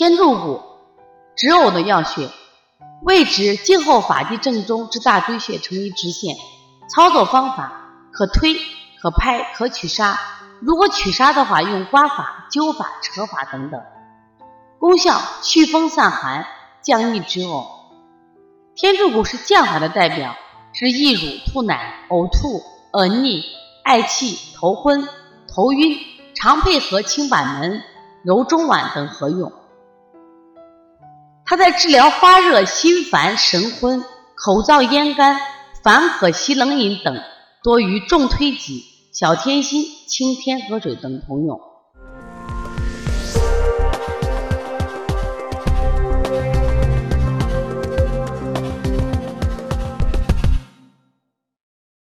天柱骨，止呕的要穴，位置颈后发际正中之大椎穴成一直线。操作方法可推、可拍、可取砂。如果取砂的话，用刮法、灸法、扯法等等。功效：祛风散寒，降逆止呕。天柱骨是降法的代表，治易乳、吐奶、呕吐、恶逆、嗳气、头昏、头晕，常配合清板门、揉中脘等合用。它在治疗发热、心烦、神昏、口燥咽干、烦渴吸冷饮等，多与重推挤、小天心、清天河水等同用。